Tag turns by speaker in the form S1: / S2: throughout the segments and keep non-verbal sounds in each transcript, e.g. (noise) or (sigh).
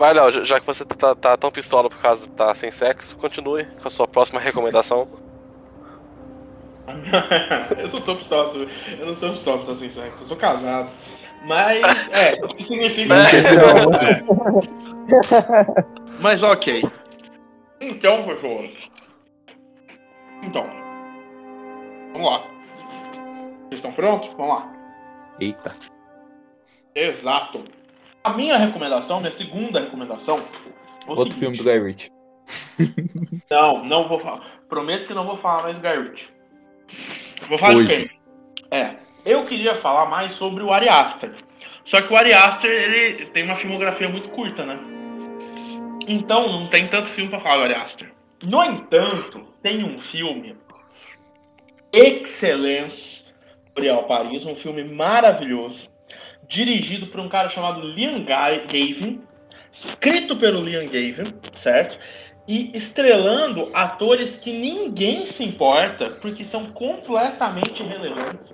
S1: Vai, Léo, já- que você tá, tá tão pistola por causa de tá sem sexo, continue com a sua próxima recomendação. (laughs)
S2: eu não tô pistola, eu não tô pistola por estar sem sexo, eu sou casado. Mas, é, o que significa é. (laughs) Mas ok. Então, pessoas. Então. Vamos lá. Vocês estão prontos? Vamos lá.
S3: Eita.
S2: Exato. A minha recomendação, minha segunda recomendação. é
S3: Outro
S2: seguinte.
S3: filme do Guy Ritchie. (laughs)
S2: Não, não vou falar. Prometo que não vou falar mais do Guy Ritchie. Vou falar
S3: Hoje.
S2: de quem? É. Eu queria falar mais sobre o Ari Aster. Só que o Ari Aster, ele tem uma filmografia muito curta, né? Então, não tem tanto filme pra falar do Ari Aster. No entanto, tem um filme Excellence Boreal Paris, um filme maravilhoso, dirigido por um cara chamado Liam Ga- Gavin, escrito pelo Liam Gavin, certo? E estrelando atores que ninguém se importa, porque são completamente irrelevantes.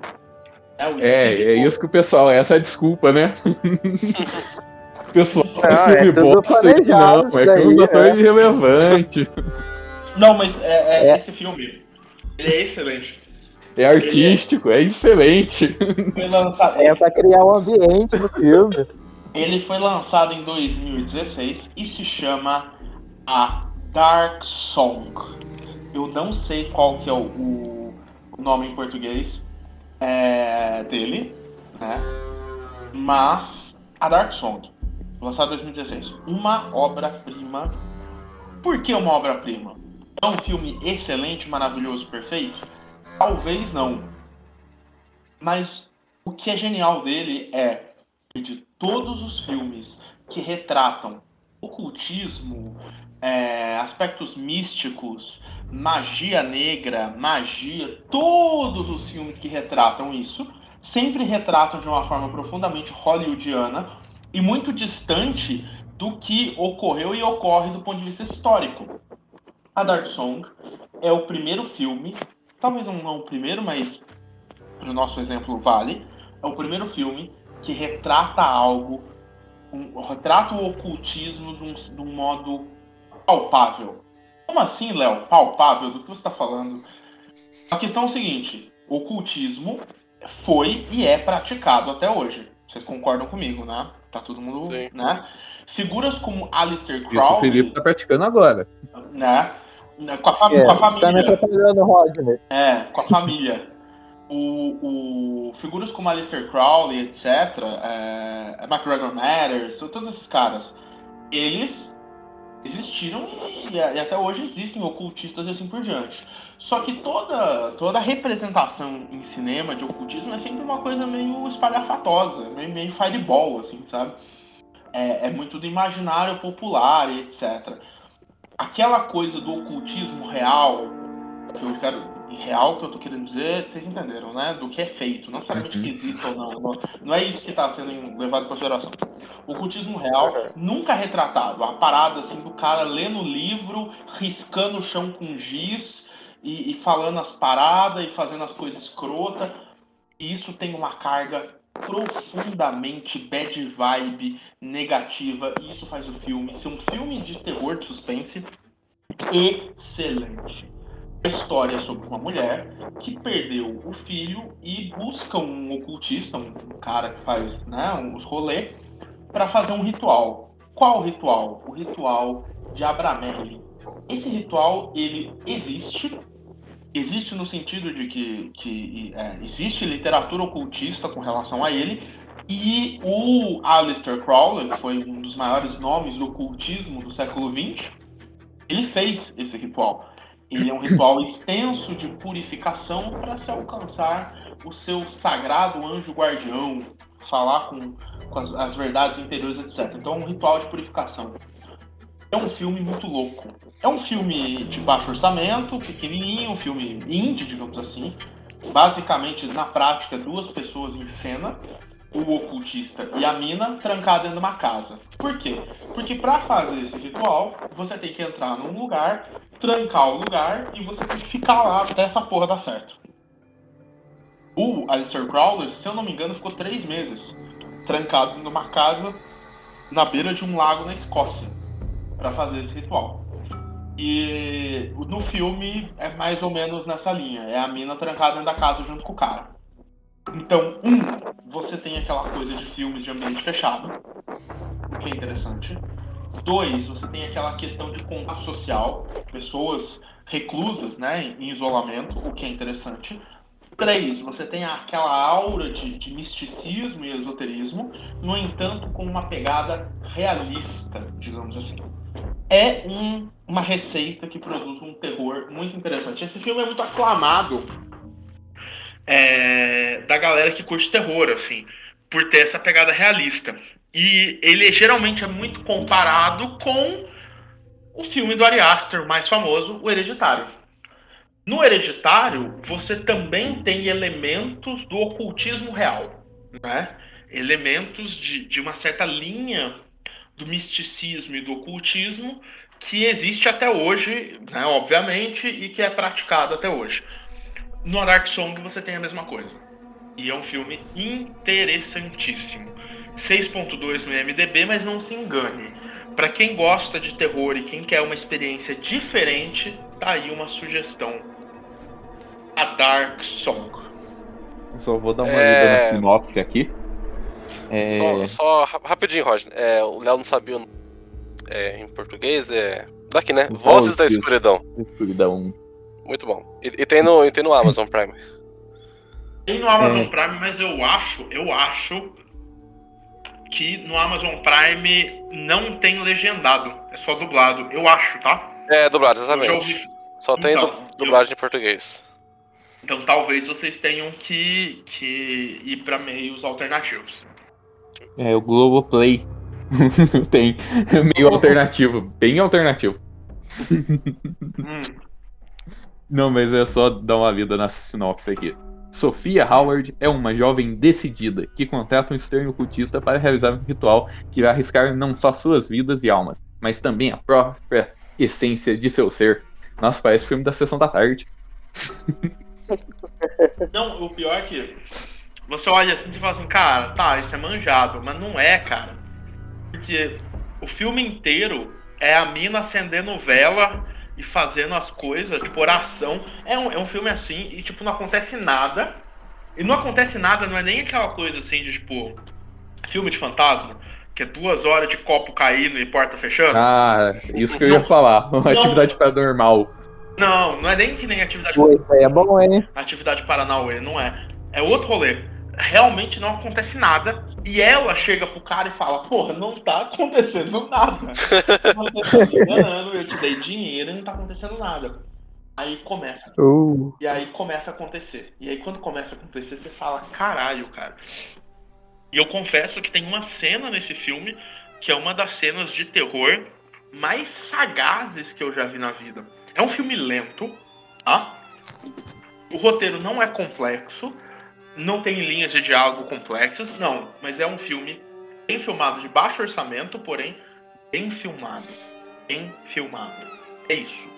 S2: É, o
S3: É, é isso que o pessoal, essa é a desculpa, né? o (laughs) pessoal
S4: Não, é
S3: filme bosta aí,
S4: planejado
S3: não, é
S4: isso
S3: filme
S4: daí,
S3: ator
S4: é.
S3: irrelevante.
S2: Não, mas é, é
S4: É.
S2: esse filme. Ele é excelente.
S3: É artístico, é excelente.
S2: Foi lançado,
S4: É pra criar um ambiente no filme.
S2: Ele foi lançado em 2016 e se chama A Dark Song. Eu não sei qual que é o, o- o nome em português é, dele, né? Mas A Dark Song, lançado em 2016, uma obra-prima. Por que uma obra-prima? É um filme excelente, maravilhoso, perfeito? Talvez não. Mas o que é genial dele é de todos os filmes que retratam ocultismo, é, aspectos místicos, magia negra, magia, todos os filmes que retratam isso, sempre retratam de uma forma profundamente hollywoodiana e muito distante do que ocorreu e ocorre do ponto de vista histórico. A Dark Song é o primeiro filme, talvez não não o primeiro, mas para o nosso exemplo vale, é o primeiro filme que retrata algo, um, retrata o ocultismo de um, de um modo palpável. Como assim, Léo? Palpável? Do que você está falando? A questão é o seguinte: o ocultismo foi e é praticado até hoje. Vocês concordam comigo, né? Tá todo mundo,
S1: Sim.
S2: né? Figuras como Alistair
S3: Isso o
S2: Crowley,
S3: Felipe tá praticando agora.
S2: né? Com a,
S4: É,
S2: com a
S4: você tá me
S2: família.
S4: atrapalhando, Rodney.
S2: É, com a família. O, o- figuras como Alistair Crowley, etc., é, McGregor Matters, todos esses caras, eles existiram e, e até hoje existem ocultistas e assim por diante. Só que toda, toda representação em cinema de ocultismo é sempre uma coisa meio espalhafatosa, meio, meio fireball, assim, sabe? É, é muito do imaginário popular e etc. Aquela coisa do ocultismo real, que eu quero real que eu tô querendo dizer, vocês entenderam, né? Do que é feito, não necessariamente
S3: Uhum.
S2: que existe ou não. Não, não é isso que está sendo levado em consideração. O ocultismo real
S1: Uhum.
S2: nunca é retratado. A parada assim do cara lendo o livro, riscando o chão com giz e, e falando as paradas e fazendo as coisas escrotas. Isso tem uma carga profundamente bad vibe, negativa. E isso faz o filme ser um filme de terror, de suspense excelente. A história é sobre uma mulher que perdeu o filho e busca um ocultista, um cara que faz né, uns rolê, para fazer um ritual. Qual ritual? O ritual de Abramelin. Esse ritual, ele existe, existe no sentido de que, que é, existe literatura ocultista com relação a ele, e o Aleister Crowley, que foi um dos maiores nomes do ocultismo do século XX, ele fez esse ritual. Ele é um ritual extenso de purificação para se alcançar o seu sagrado anjo guardião, falar com, com as, as verdades interiores, etc. Então é um ritual de purificação. É um filme muito louco. É um filme de baixo orçamento, pequenininho, um filme indie, digamos assim. Basicamente, na prática, duas pessoas em cena, o ocultista e a mina, dentro de uma casa. Por quê? Porque para fazer esse ritual, você tem que entrar num lugar, trancar o lugar e você tem que ficar lá até essa porra dar certo. O Alistair Crowley, se eu não me engano, ficou três meses trancado numa casa na beira de um lago na Escócia para fazer esse ritual. E no filme é mais ou menos nessa linha. É a mina trancada dentro da casa junto com o cara. Então, um, você tem aquela coisa de filmes de ambiente fechado, o que é interessante. Dois, você tem aquela questão de contato social, pessoas reclusas, né, em isolamento, o que é interessante. Três, você tem aquela aura de, de misticismo e esoterismo, no entanto, com uma pegada realista, digamos assim. É um, uma receita que produz um terror muito interessante. Esse filme é muito aclamado é, da galera que curte terror, assim, por ter essa pegada realista. E ele geralmente é muito comparado com o filme do Ari Aster, mais famoso, O Hereditário. No Hereditário, você também tem elementos do ocultismo real, né? Elementos de, de uma certa linha do misticismo e do ocultismo que existe até hoje, né, obviamente, e que é praticado até hoje. No Dark Song você tem a mesma coisa. E é um filme interessantíssimo. 6.2 no IMDb, mas não se engane. Para quem gosta de terror e quem quer uma experiência diferente, tá aí uma sugestão. A Dark Song.
S3: Só vou dar uma
S1: É.
S3: olhada na sinopse aqui. É,
S1: Só, só ra- rapidinho, Roger. É, o Léo não sabia o é, em português. É. Daqui, né? Vozes da. Escuridão.
S3: escuridão.
S1: Muito bom. E, e tem, no, e tem no Amazon Prime.
S2: Tem no Amazon
S3: É.
S2: Prime, mas eu acho, eu acho que no Amazon Prime não tem legendado, é só dublado. Eu acho, tá?
S1: É, dublado,
S2: Eu
S1: exatamente.
S2: ouvi.
S1: Só tem
S2: Então,
S1: du- dublagem em português.
S2: Então talvez vocês tenham que, que ir para meios alternativos.
S3: É o Globoplay. (laughs) Tem meio alternativo, bem alternativo.
S2: Hum,
S3: Não, mas é só dar uma lida na sinopse aqui. Sofia Howard é uma jovem decidida que contrata um estranho cultista para realizar um ritual que vai arriscar não só suas vidas e almas, mas também a própria essência de seu ser. Nossa, parece filme da sessão da tarde.
S2: Não, o pior é que você olha assim e fala assim, cara, tá, isso é manjado, mas não é, cara. Porque o filme inteiro é a mina acendendo vela e fazendo as coisas, tipo, oração. É um, é um filme assim e, tipo, não acontece nada. E não acontece nada, não é nem aquela coisa assim de, tipo, filme de fantasma, que é duas horas de copo caindo e porta fechando.
S3: Ah, isso que eu ia falar. (laughs) Uma atividade paranormal.
S2: Não, não é nem que nem atividade
S4: isso aí é bom, hein?
S2: atividade Paranauê, não é. É outro rolê. Realmente não acontece nada. E ela chega pro cara e fala, porra, não tá acontecendo nada. Você tá me enganando, eu te dei dinheiro e não tá acontecendo nada. Aí começa.
S4: Uh,
S2: E aí começa a acontecer. E aí quando começa a acontecer, você fala, caralho, cara. E eu confesso que tem uma cena nesse filme que é uma das cenas de terror mais sagazes que eu já vi na vida. É um filme lento, tá? O roteiro não é complexo, não tem linhas de diálogo complexas, não, mas é um filme bem filmado, de baixo orçamento, porém bem filmado. Bem filmado. É isso.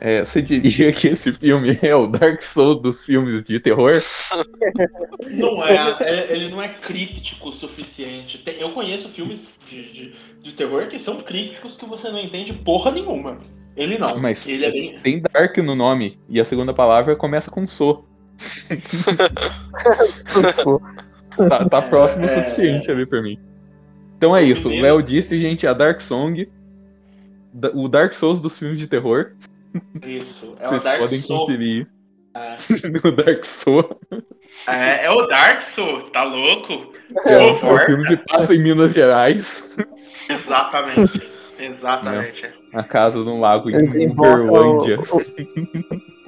S3: É, você diria que esse filme é o Dark Souls dos filmes de terror?
S2: Não é, é- ele não é crítico o suficiente. Tem- eu conheço filmes de, de, de terror que são críticos que você não entende porra nenhuma. Ele não.
S3: Mas
S2: ele é bem.
S3: tem Dark no nome, e a segunda palavra começa com So. Tá, tá próximo o
S2: É,
S3: suficiente ali pra mim. Então é
S2: O
S3: isso, o Léo disse, gente, a Dark Song, o Dark Souls dos filmes de terror.
S2: Isso. É o
S3: Vocês
S2: Dark
S3: podem
S2: Soul.
S3: conferir
S2: É. (laughs)
S3: no Dark Soul.
S2: É, é o Dark Soul, tá louco?
S4: É,
S3: É o filme que passa em Minas Gerais, (laughs)
S2: Exatamente. Exatamente.
S3: na casa de um lago em
S4: o,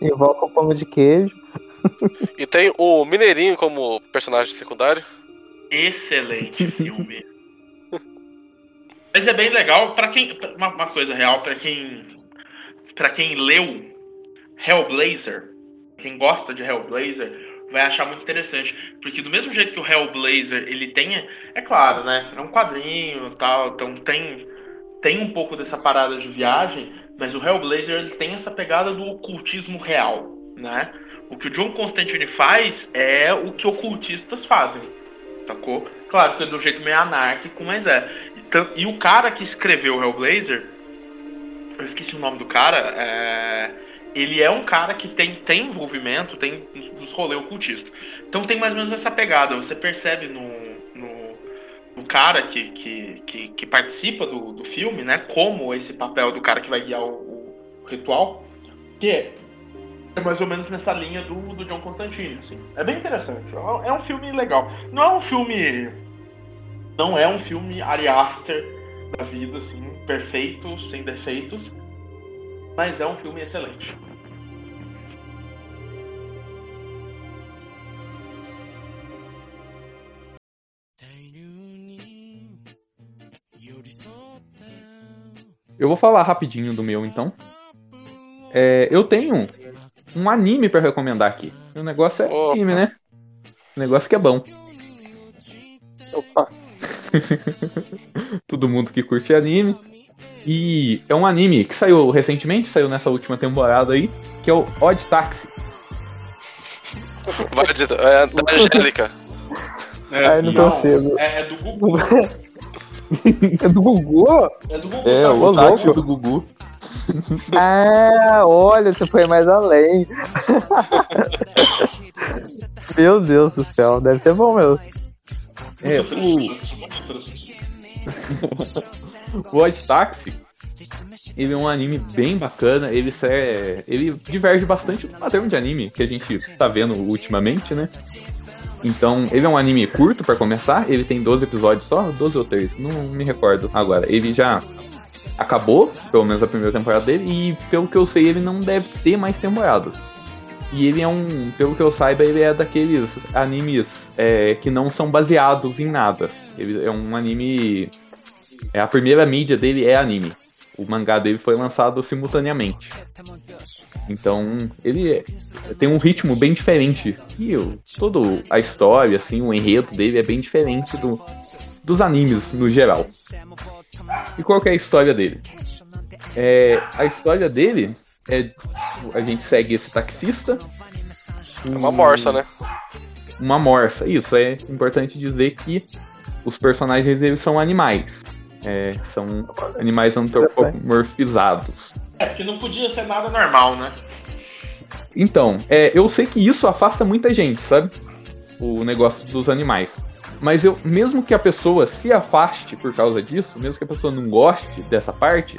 S4: invocam o pão de queijo.
S1: E tem o Mineirinho como personagem secundário.
S2: Excelente filme. Mas é bem legal para quem uma, uma coisa real para quem para quem leu Hellblazer, quem gosta de Hellblazer vai achar muito interessante, porque do mesmo jeito que o Hellblazer ele tem, é claro, né? É um quadrinho, tal, então tem tem um pouco dessa parada de viagem, mas o Hellblazer ele tem essa pegada do ocultismo real, né? O que o John Constantine faz é o que ocultistas fazem sacou? Claro que é do jeito meio anárquico, mas é. Então, e o cara que escreveu o Hellblazer, eu esqueci o nome do cara, é, ele é um cara que tem, tem envolvimento, tem nos rolê ocultista. Então tem mais ou menos essa pegada. Você percebe no, no, no cara que, que, que, que participa do, do filme, né? Como esse papel do cara que vai guiar o, o ritual, que é, é mais ou menos nessa linha do, do John Constantine. Assim. É bem interessante. É um filme legal. Não é um filme. Não é um filme Ari Aster da vida, assim, perfeito, sem defeitos. Mas é um filme excelente.
S3: Eu vou falar rapidinho do meu então. É, eu tenho um anime pra recomendar aqui. O negócio é
S1: Opa.
S3: anime, né? O negócio que é bom.
S4: Opa. (laughs)
S3: Todo mundo que curte anime. E é um anime que saiu recentemente, saiu nessa última temporada aí, que é o Odd Taxi.
S1: Vai de, é da Angélica. (laughs)
S4: Ai, não consigo.
S2: É, é do Gugu. (laughs)
S4: É do Gugu?
S2: É do Gugu.
S3: É,
S2: tá?
S3: o
S4: ô,
S3: táxi do Gugu. (laughs)
S4: Ah, olha, você foi mais além. (laughs) Meu Deus do céu, deve ser bom mesmo.
S3: É, o, Odd (laughs) Taxi, ele é um anime bem bacana, ele, é, ele diverge bastante do padrão de anime que a gente tá vendo ultimamente, né? Então, ele é um anime curto pra começar, ele tem 12 episódios só, 12 ou 13, não me recordo agora. Ele já acabou, pelo menos a primeira temporada dele, e pelo que eu sei, ele não deve ter mais temporadas. E ele é um, pelo que eu saiba, ele é daqueles animes é, que não são baseados em nada. Ele é um anime. É, a primeira mídia dele é anime. O mangá dele foi lançado simultaneamente. Então, ele é- tem um ritmo bem diferente. E o, toda a história, assim, o enredo dele é bem diferente do, dos animes no geral. E qual que é a história dele? É, a história dele é. A gente segue esse taxista.
S1: É uma morsa, né?
S3: Uma morsa. Isso, é importante dizer que os personagens eles são animais. É, são animais antropomorfizados.
S2: É, que não podia ser nada normal, né?
S3: Então, é, eu sei que isso afasta muita gente, sabe? O negócio dos animais. Mas eu, mesmo que a pessoa se afaste por causa disso, mesmo que a pessoa não goste dessa parte,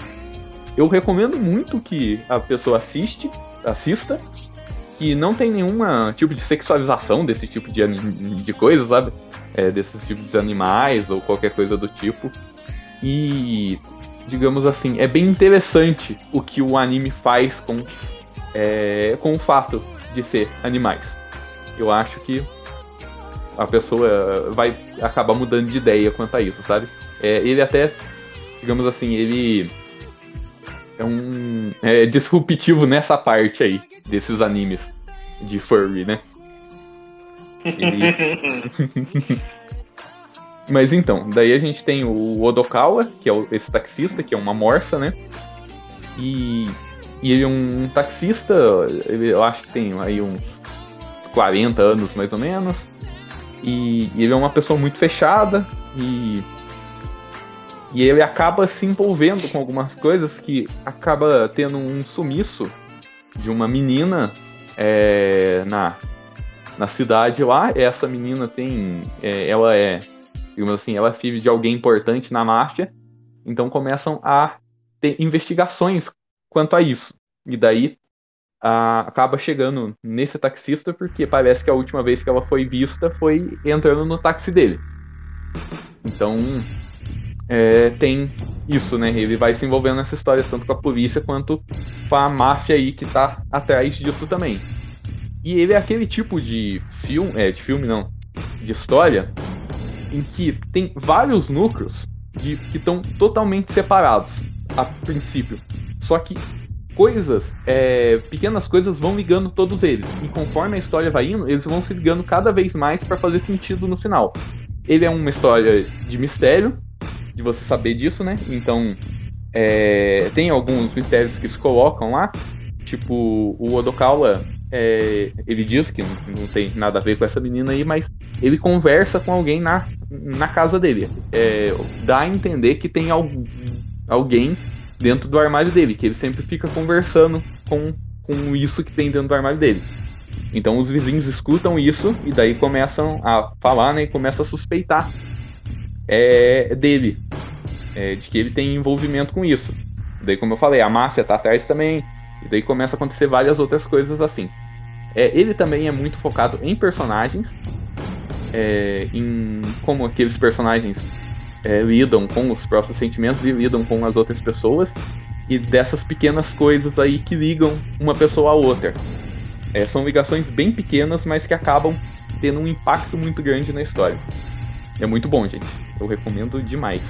S3: eu recomendo muito que a pessoa assiste, assista, que não tem nenhuma tipo de sexualização desse tipo de, de coisa, sabe? É, desses tipos de animais ou qualquer coisa do tipo. E, digamos assim, é bem interessante o que o anime faz com é, com o fato de ser animais. Eu acho que a pessoa vai acabar mudando de ideia quanto a isso, sabe? É, ele até, digamos assim, ele é um é disruptivo nessa parte aí desses animes de furry, né? Ele- (laughs) Mas então, daí a gente tem o Odokawa, que é esse taxista, que é uma morsa, né? E, e ele é um taxista, eu acho que tem aí uns 40 anos mais ou menos. E, ele é uma pessoa muito fechada e, e ele acaba se envolvendo com algumas coisas que acaba tendo um sumiço de uma menina é, na, na cidade lá. Essa menina tem. é, ela é, digamos assim, ela é filha de alguém importante na máfia. Então começam a ter investigações quanto a isso. E daí a- acaba chegando nesse taxista porque parece que a última vez que ela foi vista foi entrando no táxi dele. Então é, tem isso, né? Ele vai se envolvendo nessa história tanto com a polícia quanto com a máfia aí que tá atrás disso também. E ele é aquele tipo de filme, é, de filme não, de história em que tem vários núcleos de, que estão totalmente separados a princípio. Só que coisas, é, pequenas coisas vão ligando todos eles. E conforme a história vai indo, eles vão se ligando cada vez mais para fazer sentido no final. Ele é uma história de mistério, de você saber disso, né? Então, é, tem alguns mistérios que se colocam lá. Tipo, o Odokawa, é, ele diz que não, não tem nada a ver com essa menina aí, mas ele conversa com alguém na na casa dele. É, dá a entender que tem al- alguém dentro do armário dele, que ele sempre fica conversando com, com isso que tem dentro do armário dele. Então os vizinhos escutam isso e daí começam a falar, né? E começam a suspeitar é, dele, é, de que ele tem envolvimento com isso. Daí, como eu falei, a máfia tá atrás também. E daí começa a acontecer várias outras coisas assim. É, ele também é muito focado em personagens, é, em como aqueles personagens é, lidam com os próprios sentimentos e lidam com as outras pessoas, e dessas pequenas coisas aí que ligam uma pessoa à outra. É, são ligações bem pequenas, mas que acabam tendo um impacto muito grande na história. É muito bom, gente. Eu recomendo demais.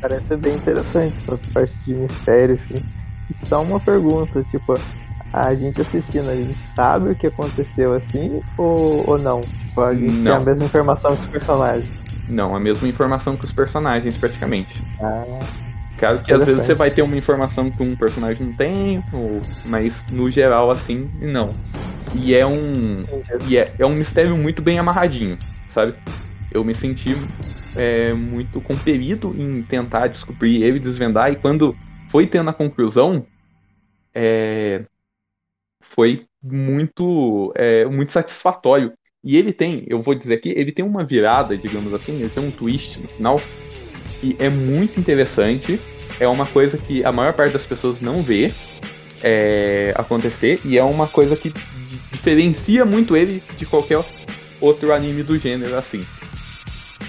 S4: Parece bem interessante essa parte de mistério, assim. E só uma pergunta, tipo, a gente assistindo, a gente sabe o que aconteceu assim ou, ou não? Tipo, a gente tem
S3: Não.
S4: a mesma informação que os personagens.
S3: Não, a mesma informação que os personagens, praticamente.
S4: Ah,
S3: Claro que às vezes você vai ter uma informação que um personagem não tem, ou- mas no geral, assim, não. E é um. E é, é um mistério muito bem amarradinho, sabe? Eu me senti é, muito compelido em tentar descobrir ele, desvendar, e quando foi tendo a conclusão, é, foi muito, é, muito satisfatório. E ele tem, eu vou dizer aqui, ele tem uma virada, digamos assim, ele tem um twist no final, que é muito interessante. É uma coisa que a maior parte das pessoas não vê é, acontecer, e é uma coisa que di- diferencia muito ele de qualquer outro anime do gênero, assim.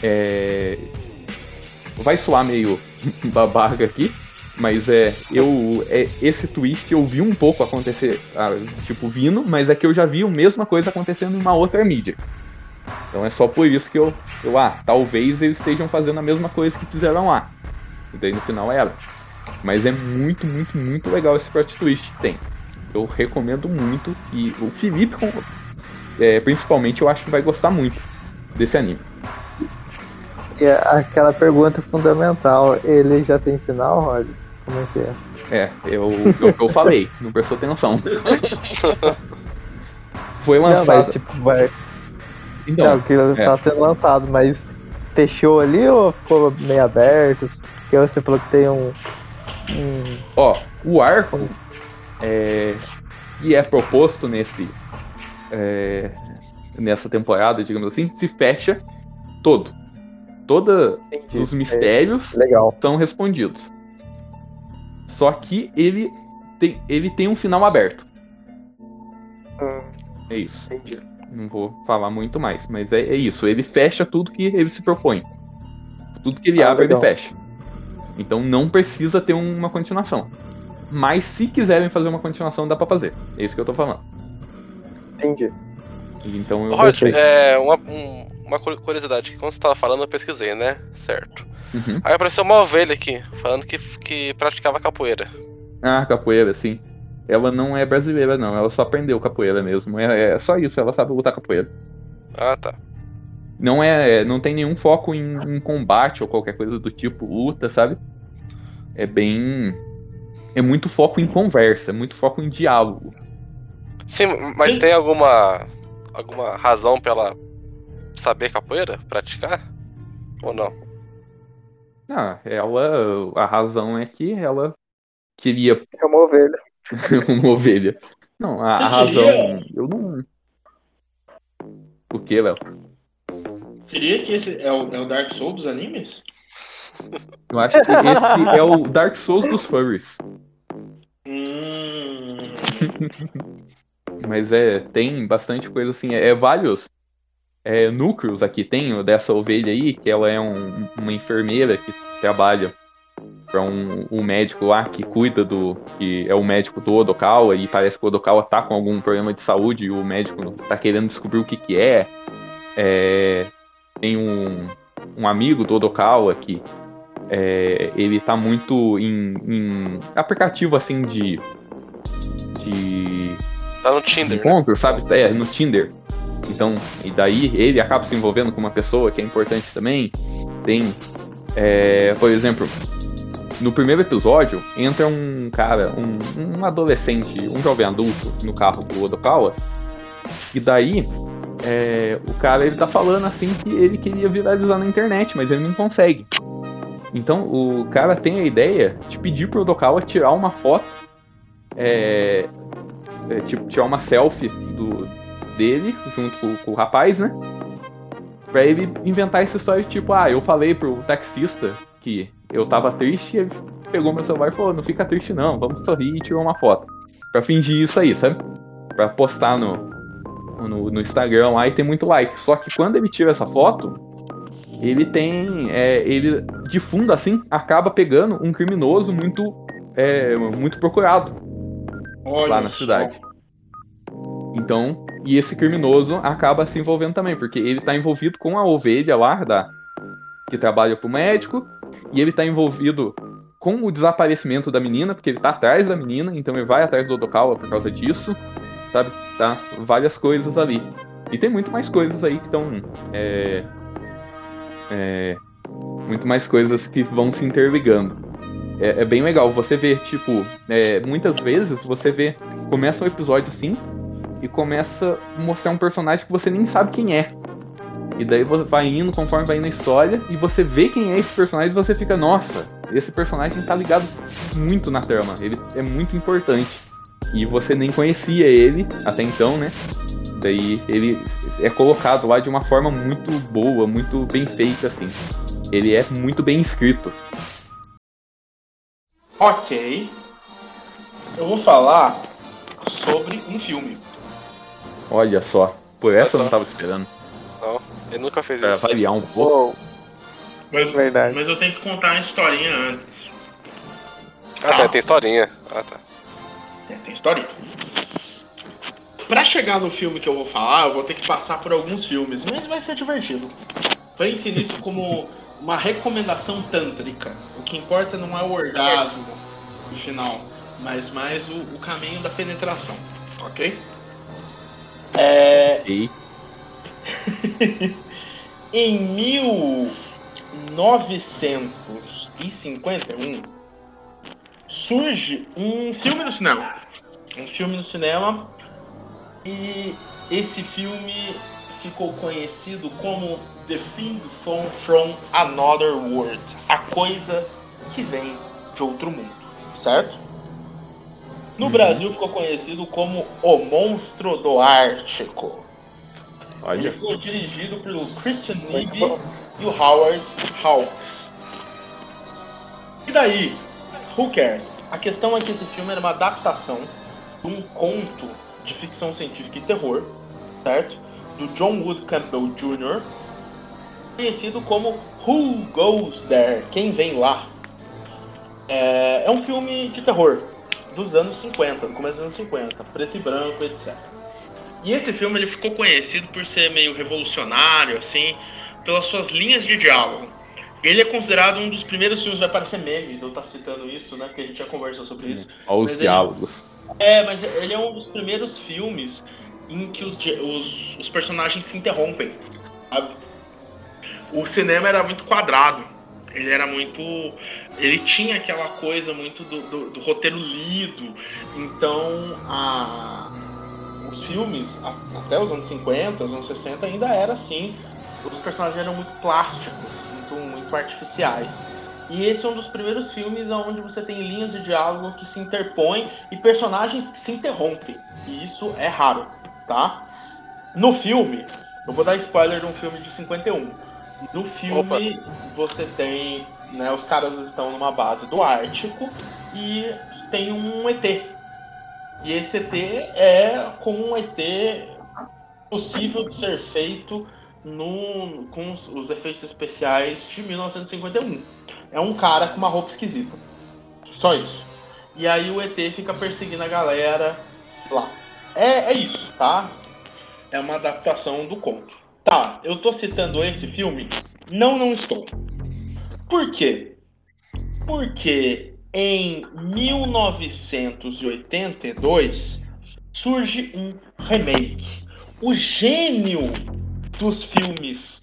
S3: É, Vai soar meio (laughs) babaca aqui, mas é. Eu. É, esse twist eu vi um pouco acontecer, ah, tipo, vindo, mas é que eu já vi a mesma coisa acontecendo em uma outra mídia. Então é só por isso que eu. eu ah, talvez eles estejam fazendo a mesma coisa que fizeram lá. E daí no final é ela. Mas é muito, muito, muito legal esse plot twist que tem. Eu recomendo muito. E o Felipe, é, principalmente, eu acho que vai gostar muito desse anime.
S4: E a- aquela pergunta fundamental, ele já tem final, Rod? Como é que é?
S3: É, eu, eu, eu falei, não prestou atenção. Foi
S4: Não,
S3: lançado.
S4: mas tipo, vai.
S3: então,
S4: não, que tá sendo lançado, mas fechou ali ou ficou meio aberto? Porque você falou que tem um. um
S3: Ó, o arco é, que é proposto nesse é, nessa temporada, digamos assim, se fecha todo. Todos os mistérios
S4: É, legal.
S3: são respondidos. Só que ele tem, ele tem um final aberto.
S4: Hum,
S3: É isso.
S4: entendi.
S3: Não vou falar muito mais, mas é, é isso. Ele fecha tudo que ele se propõe. Tudo que ele
S4: Ah,
S3: abre,
S4: legal.
S3: ele fecha. Então não precisa ter uma continuação. Mas se quiserem fazer uma continuação, dá pra fazer. É isso que eu tô falando.
S4: Entendi.
S3: Então eu
S1: Rod, é, uma, um- uma cu- curiosidade, que quando você tava falando, eu pesquisei, né? Certo.
S3: Uhum.
S1: Aí apareceu uma ovelha aqui, falando que, que praticava capoeira.
S3: Ah, capoeira, sim. Ela não é brasileira, não. Ela só aprendeu capoeira mesmo. É, é só isso, ela sabe lutar capoeira.
S1: Ah, tá.
S3: Não é, não tem nenhum foco em, em combate ou qualquer coisa do tipo luta, sabe? É bem, é muito foco em conversa, é muito foco em diálogo.
S1: Sim, mas
S2: Sim.
S1: tem alguma alguma razão pra ela saber capoeira? Praticar? Ou não?
S3: Ah, ela, a razão é que ela queria
S4: É uma ovelha.
S3: uma ovelha. Não, a, a razão,
S2: queria?
S3: eu não. O que, Léo?
S2: Seria que esse é o, é o Dark Souls dos animes?
S3: Eu acho que esse é o Dark Souls dos furries.
S2: Hum. (laughs)
S3: Mas é, tem bastante coisa assim, é, é vários é, núcleos aqui. Tem dessa ovelha aí, que ela é um- uma enfermeira que trabalha para um, um médico lá que cuida do. que é o médico do Odokawa, e parece que o Odokawa tá com algum problema de saúde e o médico tá querendo descobrir o que que é. É, tem um, um amigo do Odokawa que é, ele tá muito em, em aplicativo assim de. de
S1: Tá no Tinder, né?
S3: encontro, sabe? É, no Tinder. Então, e daí ele acaba se envolvendo com uma pessoa que é importante também. Tem, é, por exemplo, no primeiro episódio, entra um cara, um, um adolescente, um jovem adulto no carro do Odokawa. E daí, é, o cara ele tá falando assim que ele queria viralizar na internet, mas ele não consegue. Então o cara tem a ideia de pedir pro Odokawa tirar uma foto, é, é, tipo, tirar uma selfie do, dele junto com, com o rapaz, né? Pra ele inventar essa história tipo, ah, eu falei pro taxista que eu tava triste ele pegou meu celular e falou, não fica triste não, vamos sorrir e tirou uma foto. Pra fingir isso aí, sabe? Pra postar no, no, no Instagram lá e ter muito like. Só que quando ele tira essa foto, ele tem. É, ele, de fundo, assim, acaba pegando um criminoso muito, é, muito procurado
S2: Olha
S3: lá na cidade. Então, e esse criminoso acaba se envolvendo também, porque ele tá envolvido com a ovelha lá, da, que trabalha pro médico, e ele tá envolvido com o desaparecimento da menina, porque ele tá atrás da menina, então ele vai atrás do Odokawa por causa disso, sabe? Tá várias coisas ali. E tem muito mais coisas aí que estão. É, é, muito mais coisas que vão se interligando. É, é bem legal. Você vê, tipo, é, muitas vezes você vê. Começa um episódio assim e começa a mostrar um personagem que você nem sabe quem é. E daí vai indo conforme vai indo a história e você vê quem é esse personagem e você fica, nossa, esse personagem tá ligado muito na trama. Ele é muito importante. E você nem conhecia ele até então, né? Daí ele é colocado lá de uma forma muito boa, muito bem feita, assim. Ele é muito bem escrito.
S2: Ok. Eu vou falar sobre um filme.
S3: Olha só. Por essa eu não
S1: só.
S3: tava esperando.
S1: Não, ele nunca fez
S3: Pra
S1: isso.
S3: variar um pouco.
S2: Mas,
S4: Verdade.
S2: mas eu tenho que contar uma historinha antes.
S1: Ah, tá, tem historinha. Ah, tá.
S2: É, tem historinha. Pra chegar no filme que eu vou falar, eu vou ter que passar por alguns filmes, mas vai ser divertido. Pense nisso como uma recomendação tântrica. O que importa não é o orgasmo no final, mas mais o, o caminho da penetração, ok? É, (laughs)
S3: E
S2: em 1951 surge um filme no cinema. Um filme no cinema e esse filme ficou conhecido como The Thing from Another World, a coisa que vem de outro mundo, certo? No
S3: Uhum.
S2: Brasil ficou conhecido como O Monstro do Ártico. Ele
S3: olha,
S2: foi dirigido pelo Christian
S4: bom.
S2: e o Howard Hawks. E daí? Who cares? A questão é que esse filme era uma adaptação de um conto de ficção científica e terror, certo? Do John Wood Campbell Jr., conhecido como Who Goes There? Quem vem lá? É, é um filme de terror dos anos 50, no começo dos anos 50, preto e branco, etc. E esse filme ele ficou conhecido por ser meio revolucionário, assim, pelas suas linhas de diálogo. Ele é considerado um dos primeiros filmes, vai parecer meme eu estar citando isso, né? Porque a gente já conversou sobre isso.
S3: olha os
S2: ele-
S3: diálogos.
S2: É, mas ele é um dos primeiros filmes em que os, os, os personagens se interrompem. sabe? O cinema era muito quadrado. Ele era muito. Ele tinha aquela coisa muito do, do- do roteiro lido. Então, a- os filmes, a- até os anos 50, os anos 60, ainda era assim. Os personagens eram muito plásticos, muito, muito artificiais. E esse é um dos primeiros filmes onde você tem linhas de diálogo que se interpõem e personagens que se interrompem. E isso é raro, tá? No filme, eu vou dar spoiler de um filme de 51. No filme, você tem. Né, os caras estão numa base do Ártico e tem um ET. E esse ET é como um ET possível de ser feito no, com os, os efeitos especiais de 1951 é um cara com uma roupa esquisita. Só isso. E aí o ET fica perseguindo a galera lá. É, é isso, tá? É uma adaptação do conto. Tá, eu tô citando esse filme? Não, não estou. Por quê? Porque em 1982 surge um remake. O gênio dos filmes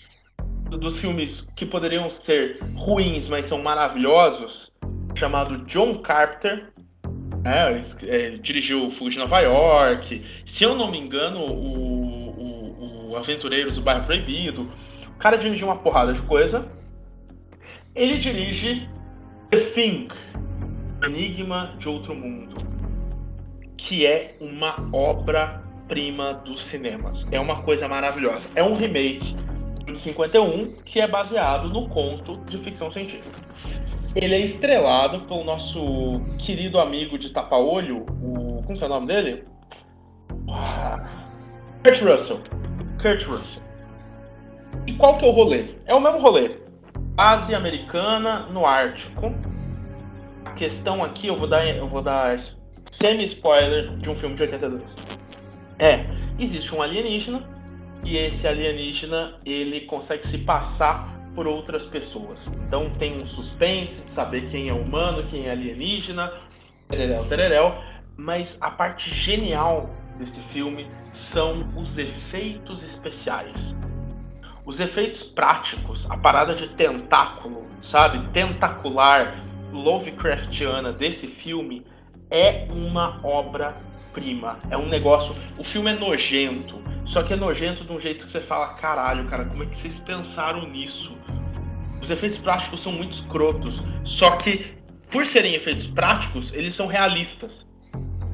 S2: dos filmes que poderiam ser ruins, mas são maravilhosos, chamado John Carpenter. né, é, dirigiu Fuga de Nova York. Se eu não me engano, o, Aventureiros do Bairro Proibido. O cara dirigiu uma porrada de coisa. Ele dirige The Thing, Enigma de Outro Mundo, que é uma obra-prima dos cinemas. É uma coisa maravilhosa. É um remake de 51 que é baseado no conto de ficção científica. Ele é estrelado pelo nosso querido amigo de tapa-olho, o. Como que é o nome dele? Ah, Kurt Russell. Kurt Russell. E qual que é o rolê? É o mesmo rolê. Base americana no Ártico. A questão aqui, eu vou dar, eu vou dar semi-spoiler de um filme de 82. É, existe um alienígena e esse alienígena ele consegue se passar por outras pessoas. Então tem um suspense de saber quem é humano, quem é alienígena, tereréu, tereréu. Mas a parte genial desse filme são os efeitos especiais. Os efeitos práticos, a parada de tentáculo, sabe? Tentacular, Lovecraftiana desse filme é uma obra-prima. É um negócio. O filme é nojento, só que é nojento de um jeito que você fala: caralho, cara, como é que vocês pensaram nisso? Os efeitos práticos são muito escrotos, só que por serem efeitos práticos, eles são realistas.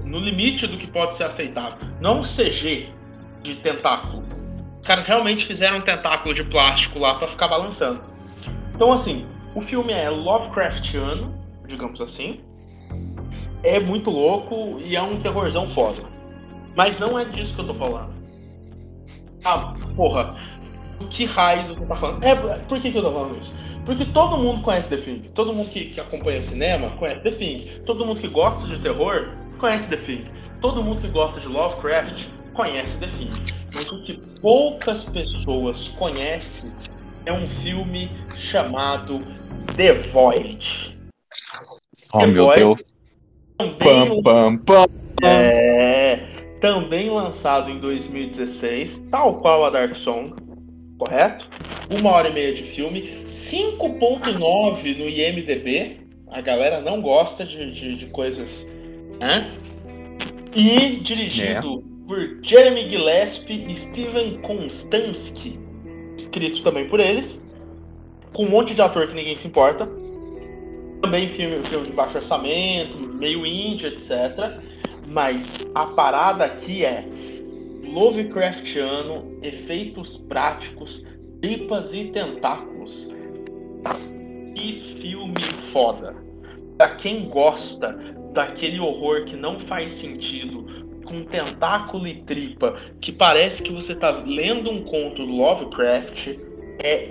S2: No limite do que pode ser aceitável. Não um CG de tentáculo. Os caras realmente fizeram um tentáculo de plástico lá para ficar balançando. Então, assim, o filme é Lovecraftiano, digamos assim. É muito louco e é um terrorzão foda. Mas não é disso que eu tô falando. Ah, porra, que raios você tá falando? É, por que, que eu tô falando isso? Porque todo mundo conhece The Thing. Todo mundo que, que acompanha cinema conhece The Thing. Todo mundo que gosta de terror conhece The Thing. Todo mundo que gosta de Lovecraft conhece The Thing. Mas o que poucas pessoas conhecem é um filme chamado The Void.
S3: Oh,
S2: The
S3: meu
S2: Void
S3: Deus.
S2: Também,
S3: Pam, pam, pam.
S2: é, também lançado em 2016, tal qual a Dark Song, correto? Uma hora e meia de filme, 5.9 no IMDB. A galera não gosta de, de, de coisas. Né? E dirigido por Jeremy Gillespie e Steven Konstansky, escrito também por eles, com um monte de ator que ninguém se importa. Também filme, filme de baixo orçamento, meio indie, etc. Mas a parada aqui é Lovecraftiano, efeitos práticos, tripas e tentáculos. Que filme foda! Pra quem gosta daquele horror que não faz sentido, com tentáculo e tripa, que parece que você tá lendo um conto do Lovecraft, é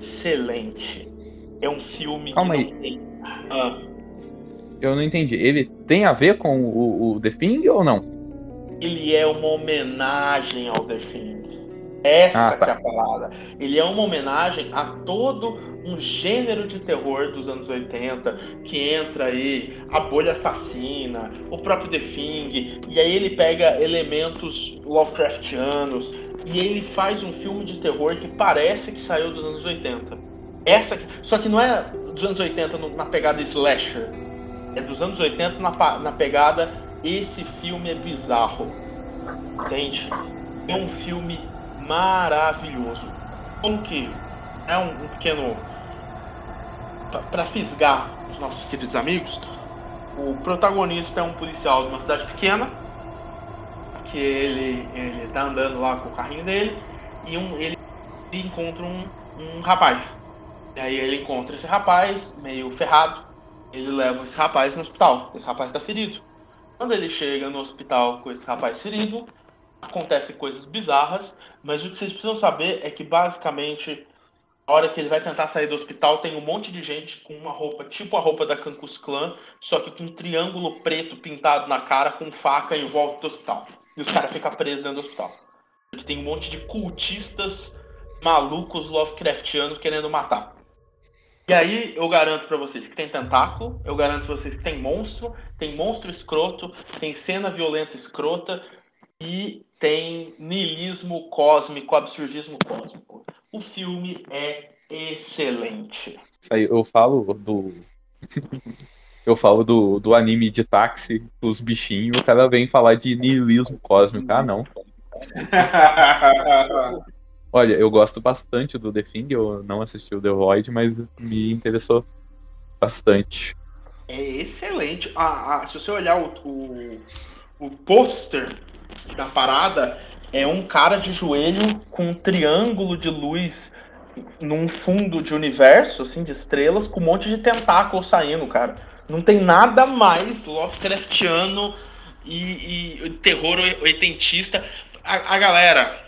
S2: excelente. É um filme
S3: Calma
S2: que
S3: aí.
S2: não tem. Ah,
S3: Eu não entendi. Ele tem a ver com o, o The Thing ou não?
S2: ele é uma homenagem ao The Thing. Essa
S3: Ah, tá.
S2: que é a parada. Ele é uma homenagem a todo um gênero de terror dos anos 80, que entra aí a bolha assassina, o próprio The Thing, e aí ele pega elementos Lovecraftianos, e ele faz um filme de terror que parece que saiu dos anos 80. Essa, que- só que não é dos anos 80 no- na pegada slasher, é dos anos 80 na, na pegada esse filme é bizarro. Entende? É um filme maravilhoso. Como que é um, um pequeno. Pra fisgar os nossos queridos amigos, o protagonista é um policial de uma cidade pequena. Que ele, ele tá andando lá com o carrinho dele e um, ele encontra um, um rapaz. E aí ele encontra esse rapaz, meio ferrado. Ele leva esse rapaz no hospital. Esse rapaz tá ferido. Quando ele chega no hospital com esse rapaz ferido, acontecem coisas bizarras, mas o que vocês precisam saber é que basicamente, a hora que ele vai tentar sair do hospital, tem um monte de gente com uma roupa tipo a roupa da Cancus Clan, só que com um triângulo preto pintado na cara, com faca em volta do hospital. E os caras ficam presos dentro do hospital. Porque tem um monte de cultistas malucos Lovecraftianos querendo matar. E aí eu garanto pra vocês que tem tentáculo, eu garanto pra vocês que tem monstro, tem monstro escroto, tem cena violenta escrota e tem niilismo cósmico, absurdismo cósmico. O filme é excelente.
S3: Isso aí, eu falo do. Eu falo do, do anime de táxi, os bichinhos, o cara vem falar de niilismo cósmico. Ah, não. (laughs) Olha, eu gosto bastante do The Thing, eu não assisti o The Void, mas me interessou bastante.
S2: É excelente. Ah, ah, se você olhar o, o, o pôster da parada, é um cara de joelho com um triângulo de luz num fundo de universo, assim, de estrelas, com um monte de tentáculos saindo, cara. Não tem nada mais Lovecraftiano e, e terror oitentista. A, a galera,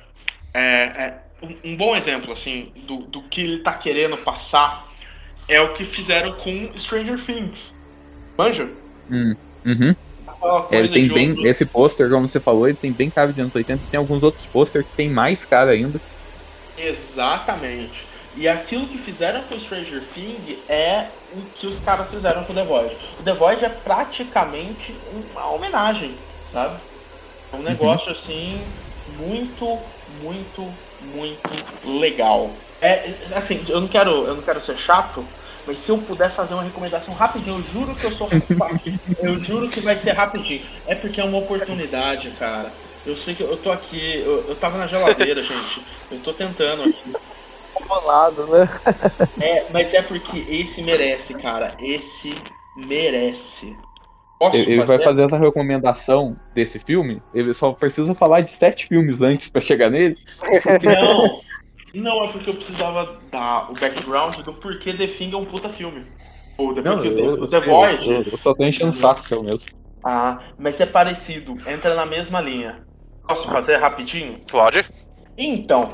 S2: é, é, um, bom exemplo, assim, do, do que ele tá querendo passar é o que fizeram com Stranger Things. Manja?
S3: Hum, uhum. Ele tem bem. Outro... Esse pôster, como você falou, ele tem bem cara de anos 80. Tem alguns outros pôster que tem mais cara ainda.
S2: Exatamente. E aquilo que fizeram com Stranger Things é o que os caras fizeram com The Void. O The Void é praticamente uma homenagem, sabe? É um uhum. negócio uhum. assim muito, muito, muito legal. É assim, eu não quero, eu não quero ser chato, mas se eu puder fazer uma recomendação rapidinho, eu juro que eu sou eu juro que vai ser rapidinho. É porque é uma oportunidade, cara. Eu sei que eu tô aqui, eu, eu tava na geladeira, gente. Eu tô tentando aqui.
S4: Bolado, né?
S2: É, mas é porque esse merece, cara. Esse merece.
S3: Posso ele fazer? vai fazer essa recomendação desse filme. Ele só precisa falar de sete filmes antes para chegar nele.
S2: Não, não, é porque eu precisava dar o background do porquê The Thing é um puta filme. Ou The,
S3: não, eu, o The Void. Eu, eu, só tô enchendo o saco seu mesmo.
S2: Ah, mas é parecido, entra na mesma linha. Posso fazer rapidinho?
S1: Pode.
S2: Então,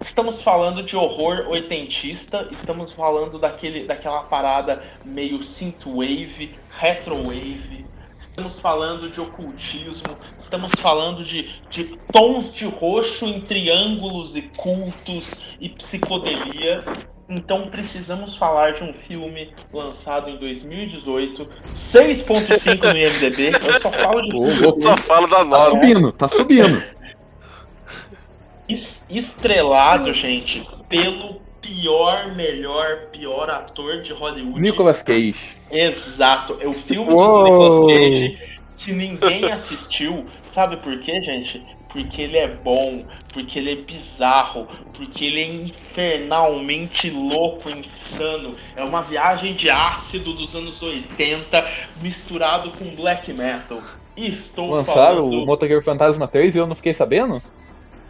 S2: estamos falando de horror oitentista, estamos falando daquele, daquela parada meio synthwave, retrowave, estamos falando de ocultismo, estamos falando de, de tons de roxo em triângulos e cultos e psicodelia. Então precisamos falar de um filme lançado em 2018, 6.5 no IMDB. Eu só falo de (laughs)
S1: oh, só falo das
S3: Tá subindo, tá subindo.
S2: Estrelado, gente, pelo pior, melhor, pior ator de Hollywood.
S3: Nicolas Cage.
S2: Exato, é o filme Uou. do Nicolas Cage que ninguém (laughs) assistiu. Sabe por quê, gente? Porque ele é bom, porque ele é bizarro, porque ele é infernalmente louco, insano. É uma viagem de ácido dos anos 80 misturado com black metal. Estou
S3: Lançaram falando... o Motoqueiro Fantasma 3 e eu não fiquei sabendo?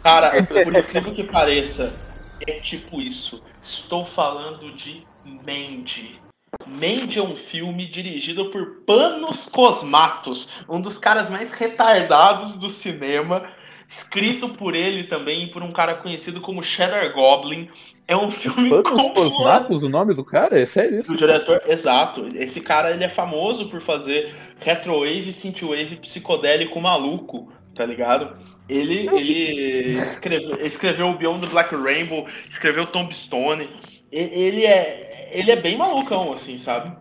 S2: Cara, por incrível que pareça, é tipo isso. Estou falando de Mandy. Mandy é um filme dirigido por Panos Cosmatos, um dos caras mais retardados do cinema, escrito por ele também por um cara conhecido como Cheddar Goblin. É um filme
S3: Panos Cosmatos, o nome do cara? É sério isso?
S2: O diretor, exato. Esse cara ele é famoso por fazer retrowave, synthwave psicodélico maluco, tá ligado? Ele, ele escreveu, escreveu o Beyond the Black Rainbow, escreveu Tombstone. Ele é, ele é bem malucão, assim, sabe?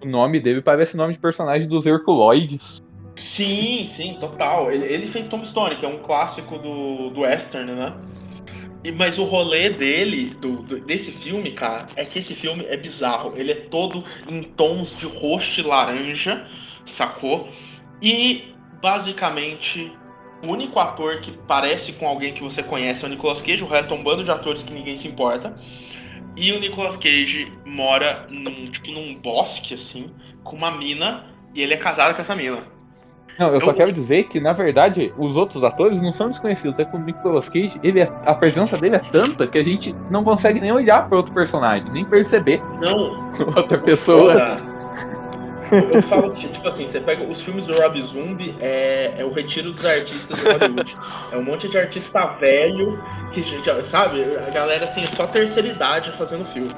S3: O nome dele parece nome de personagem dos Herculoides.
S2: Sim, sim, total. Ele, ele fez Tombstone, que é um clássico do, do Western, né? E, mas o rolê dele, do, do, desse filme, cara, é que esse filme é bizarro. Ele é todo em tons de roxo e laranja, sacou? E basicamente o único ator que parece com alguém que você conhece é o Nicolas Cage, o resto é um bando de atores que ninguém se importa. E o Nicolas Cage mora num, tipo, num bosque, assim, com uma mina, e ele é casado com essa mina.
S3: Não, eu, eu só quero dizer que, na verdade, os outros atores não são desconhecidos. É que o Nicolas Cage, ele é, a presença dele é tanta que a gente não consegue nem olhar para outro personagem, nem perceber.
S2: Não. (laughs)
S3: Outra pessoa.
S2: Eu falo que, tipo assim, você pega os filmes do Rob Zombie, é, é o retiro dos artistas do Hollywood. É um monte de artista velho, que, sabe, a galera, assim, só terceira idade fazendo filme.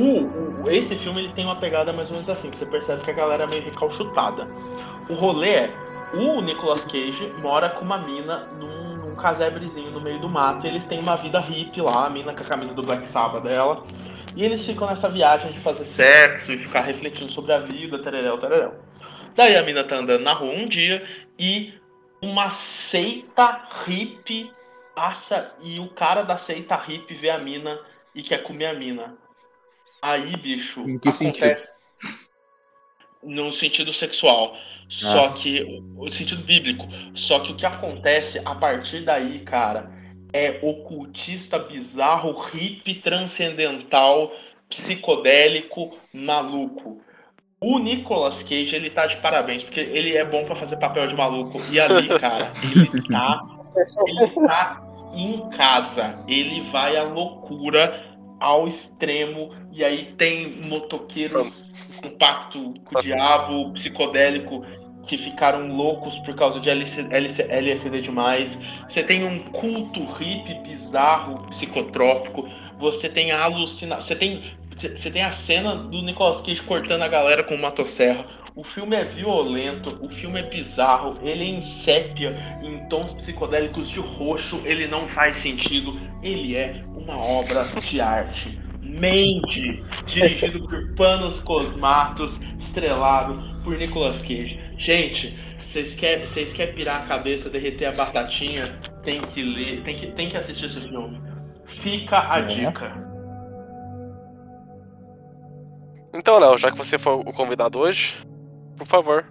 S2: O, o, esse filme ele tem uma pegada mais ou menos assim, que você percebe que a galera é meio recalchutada. O rolê é, o Nicolas Cage mora com uma mina num, num casebrezinho no meio do mato e eles têm uma vida hippie lá, a mina com a camisa do Black Sabbath dela. E eles ficam nessa viagem de fazer sexo e ficar refletindo sobre a vida, tereréu, tereréu. Daí a mina tá andando na rua um dia e uma seita hippie passa e o cara da seita hippie vê a mina e quer comer a mina. Aí, bicho,
S3: em que acontece
S2: sentido? no sentido sexual. Só que. O sentido bíblico. Só que o que acontece a partir daí, cara, é ocultista bizarro, hippie, transcendental, psicodélico, maluco. O Nicolas Cage, ele tá de parabéns, porque ele é bom pra fazer papel de maluco. E ali, (laughs) cara, ele tá. Ele tá em casa. Ele vai à loucura ao extremo. E aí tem motoqueiros com pacto com o diabo, psicodélico, que ficaram loucos por causa de LSD demais. Você tem um culto hippie bizarro, psicotrópico. Você tem a. Você tem você tem a cena do Nicolas Cage cortando a galera com motosserra. O filme é violento, o filme é bizarro, ele é em sépia, em tons psicodélicos de roxo, ele não faz sentido. Ele é uma obra de arte. Mandy, dirigido por Panos Cosmatos, estrelado por Nicolas Cage. Gente, vocês querem vocês quer pirar a cabeça, derreter a batatinha? Tem que ler, tem que, tem que assistir esse filme. Fica a é. dica.
S1: Então, Léo, já que você foi o convidado hoje, por favor,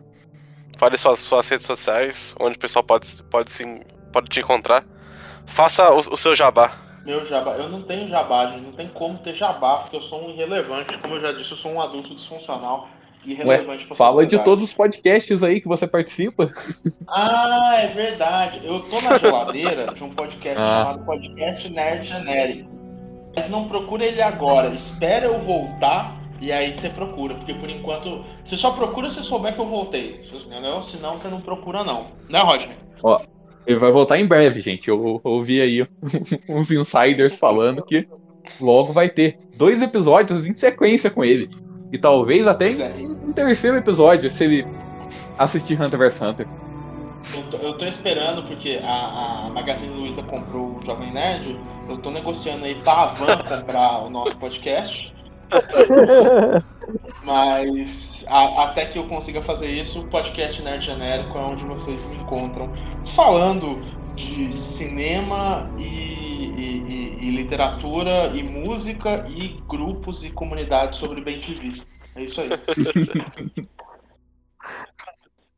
S1: fale suas, suas redes sociais, onde o pessoal pode, pode, sim, pode te encontrar. Faça o, o, seu jabá.
S2: Meu jabá, eu não tenho jabá, gente, não tem como ter jabá, porque eu sou um irrelevante. Como eu já disse, eu sou um adulto disfuncional. Irrelevante
S3: Ué, fala de todos os podcasts aí que você participa.
S2: Ah, é verdade. Eu tô na geladeira de um podcast ah. chamado Podcast Nerd Genérico. Mas não procura ele agora. Espera eu voltar e aí você procura, porque por enquanto. Você só procura se souber que eu voltei. Entendeu? Senão você não procura, não. Né, Rodney?
S3: Ó, ele vai voltar em breve, gente. Eu ouvi aí uns insiders falando que logo vai ter dois episódios em sequência com ele. E talvez até em um terceiro episódio, se ele assistir Hunter vs Hunter.
S2: Eu tô, eu tô, esperando, porque a, a Magazine Luiza comprou o Jovem Nerd. Eu tô negociando aí pra Van comprar o nosso podcast. (laughs) Mas a, até que eu consiga fazer isso, o podcast Nerd Genérico é onde vocês me encontram falando de cinema e, e, e, e literatura e música e grupos e comunidades sobre bem TV. É isso aí. (laughs)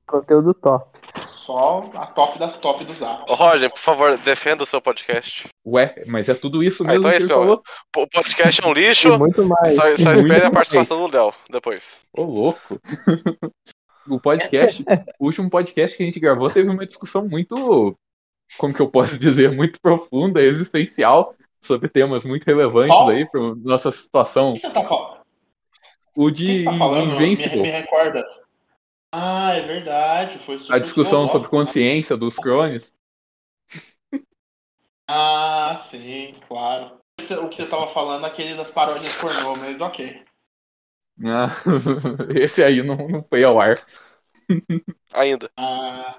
S4: Conteúdo top.
S2: Só a top das top dos apps.
S1: Roger, por favor, defenda o seu podcast.
S3: Ué, mas é tudo isso mesmo ah, então é isso que?
S1: O podcast é um lixo.
S4: E muito mais.
S1: Só, só espere a participação do Léo depois.
S3: Ô, louco. (laughs) o podcast, o último podcast que a gente gravou teve uma discussão muito, como que eu posso (laughs) dizer, muito profunda, existencial, sobre temas muito relevantes oh. aí para nossa situação. O que você tá falando? O de
S2: tá Invincible. Me, me recorda. Ah, é verdade. Foi
S3: a discussão sobre consciência dos crones. (laughs)
S2: Ah, sim, claro. O que você estava falando, aquele das paródias pornô, mas ok.
S3: Ah, (laughs) esse aí não, não foi ao ar.
S1: Ainda.
S2: Ah.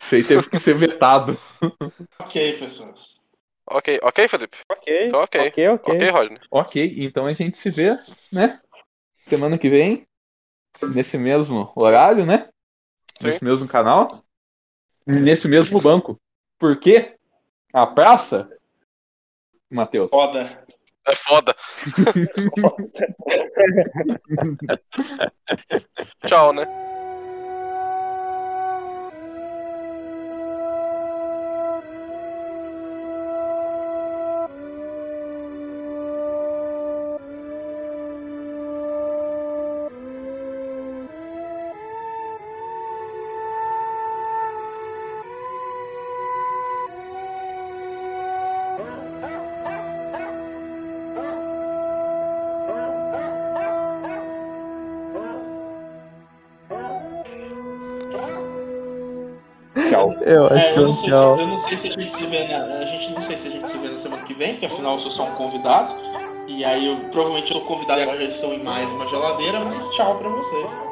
S3: Sei teve que ser vetado. (laughs)
S2: ok, pessoas.
S1: Ok, ok, Felipe?
S4: Ok.
S1: Então, ok.
S4: Ok, ok.
S1: Ok, Rodney.
S3: Ok, então a gente se vê, né? Semana que vem nesse mesmo horário, né? Sim. Nesse mesmo canal. Nesse mesmo banco. Por quê? A praça? Matheus.
S2: Foda.
S1: É foda. (laughs) Tchau, né?
S4: Eu acho
S2: é,
S4: que eu,
S2: não sei,
S4: tchau.
S2: Se, eu não sei se a gente se vê na. A gente não sei se a gente se vê na semana que vem, porque afinal eu sou só um convidado. E aí eu provavelmente eu sou convidado e agora já estou em mais uma geladeira, mas tchau pra vocês.